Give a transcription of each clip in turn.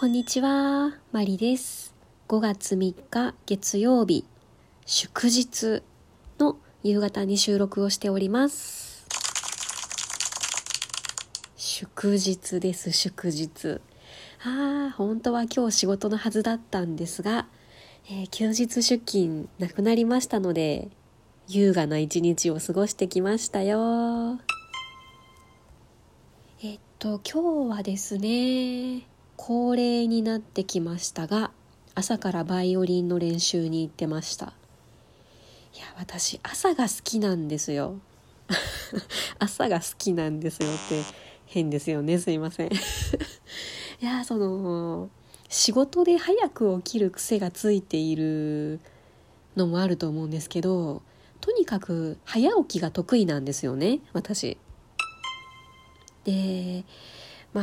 こんにちは、マリです。5月3日月曜日、祝日の夕方に収録をしております。祝日です、祝日。ああ、本当は今日仕事のはずだったんですが、えー休日出勤なくなりましたので、優雅な一日を過ごしてきましたよ。えっと、今日はですね、恒例になってきましたが、朝からバイオリンの練習に行ってました。いや、私、朝が好きなんですよ。朝が好きなんですよって変ですよね。すいません。いや、その、仕事で早く起きる癖がついているのもあると思うんですけど、とにかく早起きが得意なんですよね、私。で、ま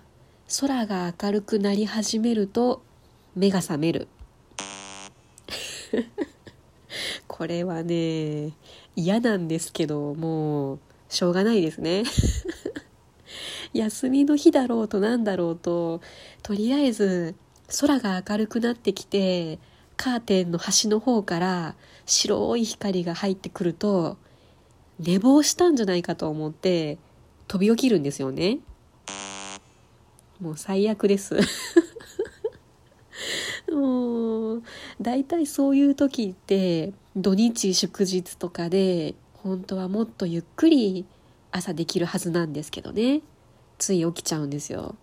あ、空が明るくなり始めると目が覚める。これはね、嫌なんですけど、もう、しょうがないですね。休みの日だろうとなんだろうと、とりあえず空が明るくなってきて、カーテンの端の方から白い光が入ってくると、寝坊したんじゃないかと思って飛び起きるんですよね。もう最悪です。もう、大体そういう時って土日祝日とかで本当はもっとゆっくり朝できるはずなんですけどね。つい起きちゃうんですよ。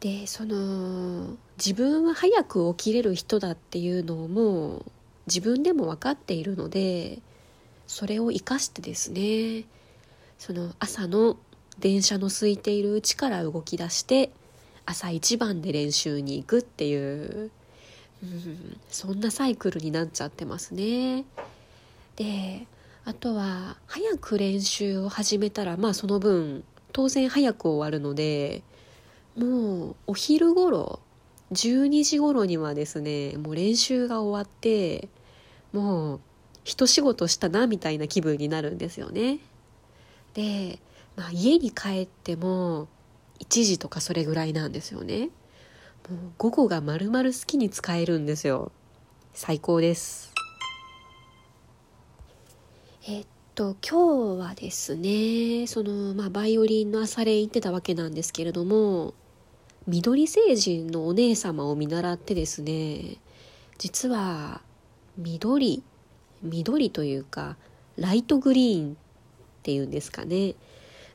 で、その、自分は早く起きれる人だっていうのも自分でも分かっているので、それを活かしてですね、その朝の電車の空いているうちから動き出して朝一番で練習に行くっていう、うん、そんなサイクルになっちゃってますね。であとは早く練習を始めたらまあその分当然早く終わるのでもうお昼頃12時頃にはですねもう練習が終わってもう一仕事したなみたいな気分になるんですよね。で、まあ、家に帰っても1時とかそれぐらいなんですよね。もう午後が丸々好きに使えるんですよ。最高です。えっと、今日はですね、その、まあ、バイオリンの朝練行ってたわけなんですけれども、緑星人のお姉様を見習ってですね、実は、緑、緑というか、ライトグリーンっていうんですかね。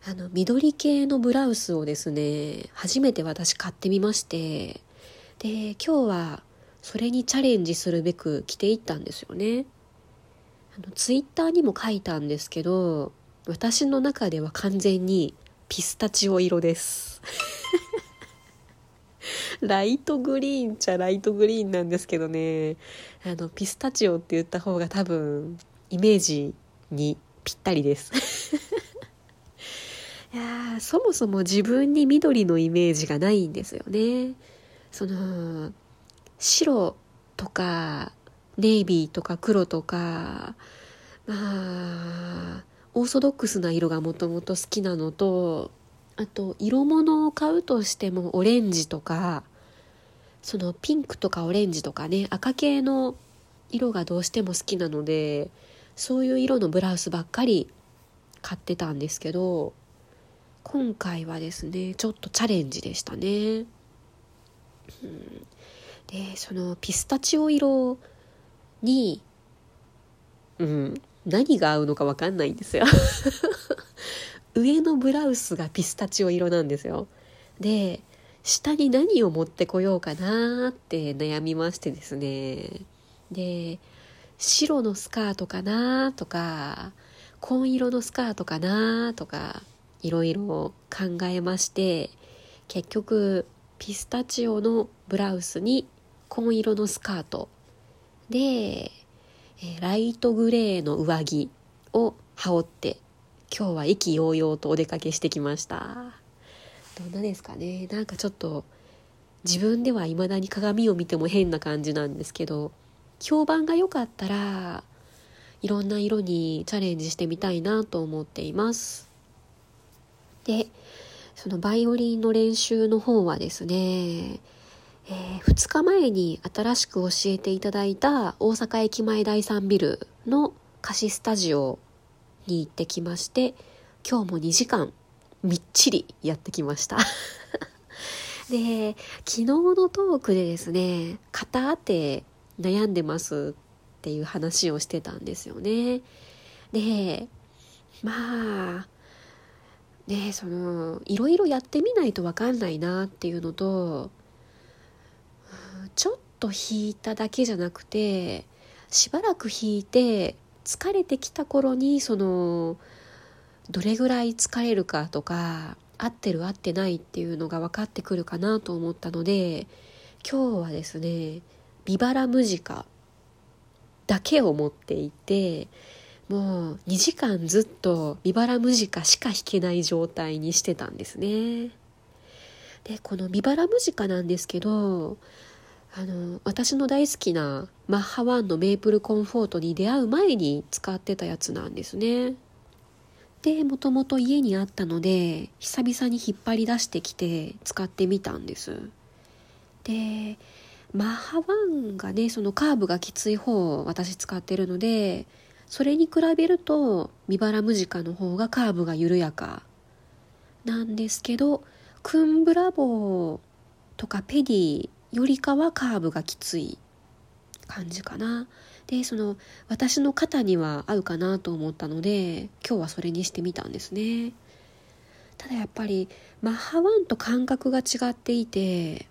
あの、緑系のブラウスをですね、初めて私買ってみまして、で、今日はそれにチャレンジするべく着ていったんですよね。あの、ツイッターにも書いたんですけど、私の中では完全にピスタチオ色です。ライトグリーンちゃライトグリーンなんですけどね、あの、ピスタチオって言った方が多分、イメージにぴったりです。いやそもそも自分に緑のイメージがないんですよね。その、白とか、ネイビーとか黒とか、まあ、オーソドックスな色がもともと好きなのと、あと、色物を買うとしてもオレンジとか、そのピンクとかオレンジとかね、赤系の色がどうしても好きなので、そういう色のブラウスばっかり買ってたんですけど、今回はですね、ちょっとチャレンジでしたね。うん、で、そのピスタチオ色に、うん、何が合うのかわかんないんですよ。上のブラウスがピスタチオ色なんですよ。で、下に何を持ってこようかなって悩みましてですね。で、白のスカートかなとか、紺色のスカートかなとか、いろいろ考えまして、結局、ピスタチオのブラウスに紺色のスカートで、ライトグレーの上着を羽織って、今日は意気揚々とお出かけしてきました。どんなですかねなんかちょっと、自分では未だに鏡を見ても変な感じなんですけど、評判が良かったら、いろんな色にチャレンジしてみたいなと思っています。で、そのバイオリンの練習の方はですね、えー、2日前に新しく教えていただいた大阪駅前第3ビルの貸しスタジオに行ってきまして今日も2時間みっちりやってきました。で昨日のトークでですね肩当て悩んでますっていう話をしてたんですよね。でまあねそのいろいろやってみないと分かんないなっていうのとちょっと弾いただけじゃなくてしばらく弾いて疲れてきた頃にそのどれぐらい疲れるかとか合ってる合ってないっていうのが分かってくるかなと思ったので今日はですねビバラムジカだけを持っていてもう2時間ずっとビバラムジカしか弾けない状態にしてたんですね。でこのビバラムジカなんですけどあの私の大好きなマッハワンのメープルコンフォートに出会う前に使ってたやつなんですね。でもともと家にあったので久々に引っ張り出してきて使ってみたんです。でマッハワンがねそのカーブがきつい方を私使ってるのでそれに比べるとビバラムジカの方がカーブが緩やかなんですけどクンブラボーとかペディよりかはカーブがきつい感じかな。でその私の肩には合うかなと思ったので今日はそれにしてみたんですね。ただやっぱりマッハワンと感覚が違っていて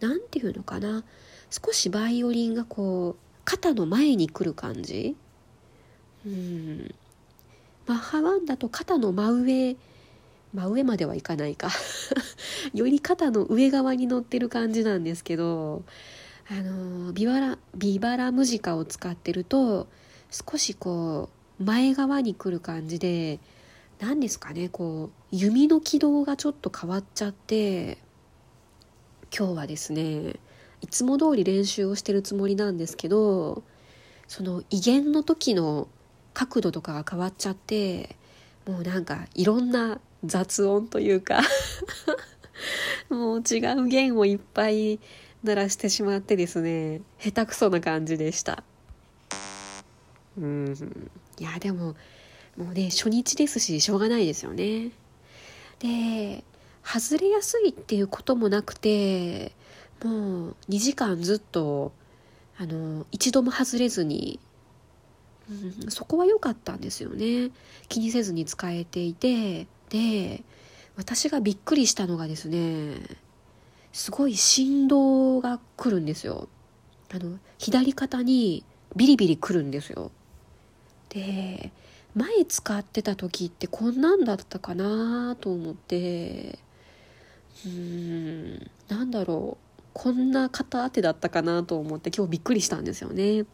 何て言うのかな少しバイオリンがこう肩の前に来る感じうん。マッハワンだと肩の真上真上まではいかないか。より肩の上側に乗ってる感じなんですけどあのビバラビバラムジカを使ってると少しこう前側に来る感じで何ですかねこう弓の軌道がちょっと変わっちゃって今日はですねいつも通り練習をしてるつもりなんですけどその威厳の時の角度とかが変わっちゃってもうなんかいろんな雑音というか もう違う弦をいっぱい鳴らしてしまってですね下手くそな感じでした。うん。いやでももうね初日ですししょうがないですよね。で外れやすいっていうこともなくてもう2時間ずっとあの一度も外れずにうん、そこは良かったんですよね。気にせずに使えていて。で私がびっくりしたのがですねすごい振動が来るんですよ。あの左肩にビリビリ来るんですよ。で前使ってた時ってこんなんだったかなと思ってうーんなんだろう。こんな肩当てだったかなと思って今日びっくりしたんですよね。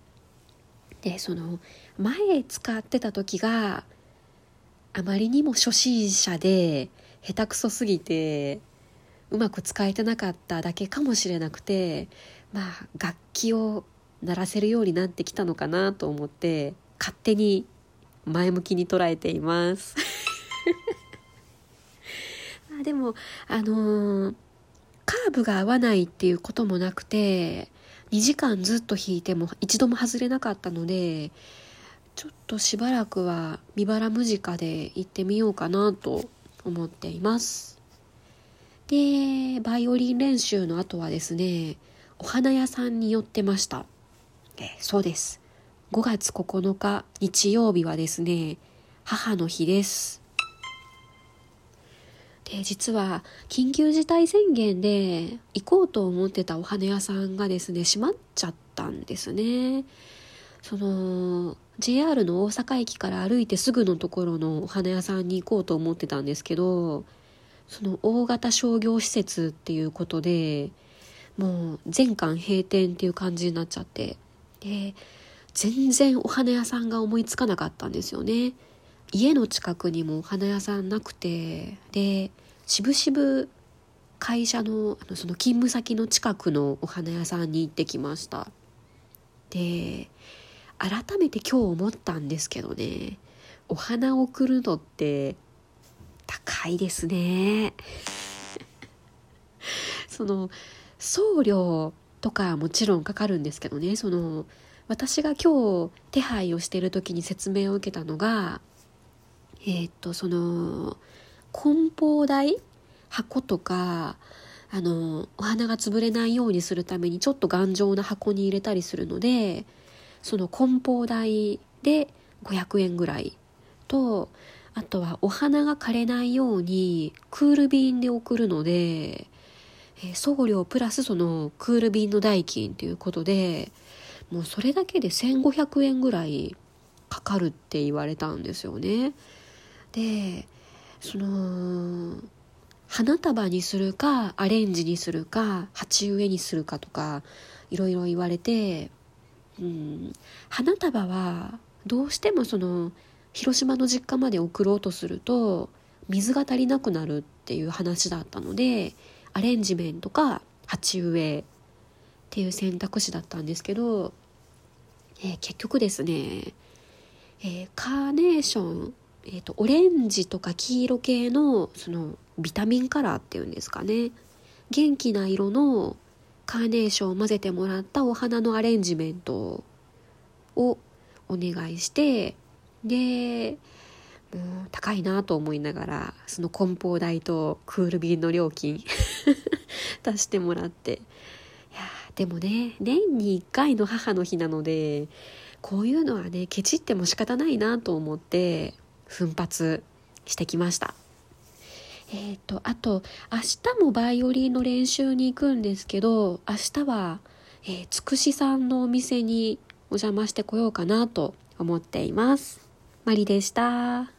でその前使ってた時があまりにも初心者で下手くそすぎてうまく使えてなかっただけかもしれなくてまあ楽器を鳴らせるようになってきたのかなと思って勝手に前向きに捉えています。あでもあのー、カーブが合わないっていうこともなくて2時間ずっと弾いても一度も外れなかったのでちょっとしばらくはビバラムジカで行ってみようかなと思っています。でバイオリン練習の後はですねお花屋さんに寄ってました。えそうです。5月9日日曜日はですね母の日です。で実は緊急事態宣言で行こうと思ってたお花屋さんがですね閉まっちゃったんですね。その JR の大阪駅から歩いてすぐのところのお花屋さんに行こうと思ってたんですけどその大型商業施設っていうことでもう全館閉店っていう感じになっちゃってで全然お花屋さんが思いつかなかったんですよね。家の近くにもお花屋さんなくてでしぶしぶ会社のあのその勤務先の近くのお花屋さんに行ってきましたで改めて今日思ったんですけどねお花を贈るのって高いですね。その送料とかもちろんかかるんですけどねその私が今日手配をしてる時に説明を受けたのがえー、っとその梱包台？箱とかあのお花が潰れないようにするためにちょっと頑丈な箱に入れたりするのでその梱包代で500円ぐらいとあとはお花が枯れないようにクール便で送るので、えー、送料プラスそのクール便の代金ということでもうそれだけで1500円ぐらいかかるって言われたんですよね。でその花束にするかアレンジにするか鉢植えにするかとかいろいろ言われて、うん、花束はどうしてもその広島の実家まで送ろうとすると水が足りなくなるっていう話だったのでアレンジメントか鉢植えっていう選択肢だったんですけど、えー、結局ですね、えー、カーネーションえーと、オレンジとか黄色系のそのビタミンカラーっていうんですかね。元気な色のカーネーションを混ぜてもらったお花のアレンジメントをお願いしてでもう高いなと思いながらその梱包代とクール便の料金。出してもらって。いやでもね年に1回の母の日なのでこういうのはねケチっても仕方ないなと思って。奮発してきました。えっ、ー、と、あと、明日もバイオリンの練習に行くんですけど、明日は、えー、つくしさんのお店にお邪魔してこようかなと思っています。マリでした。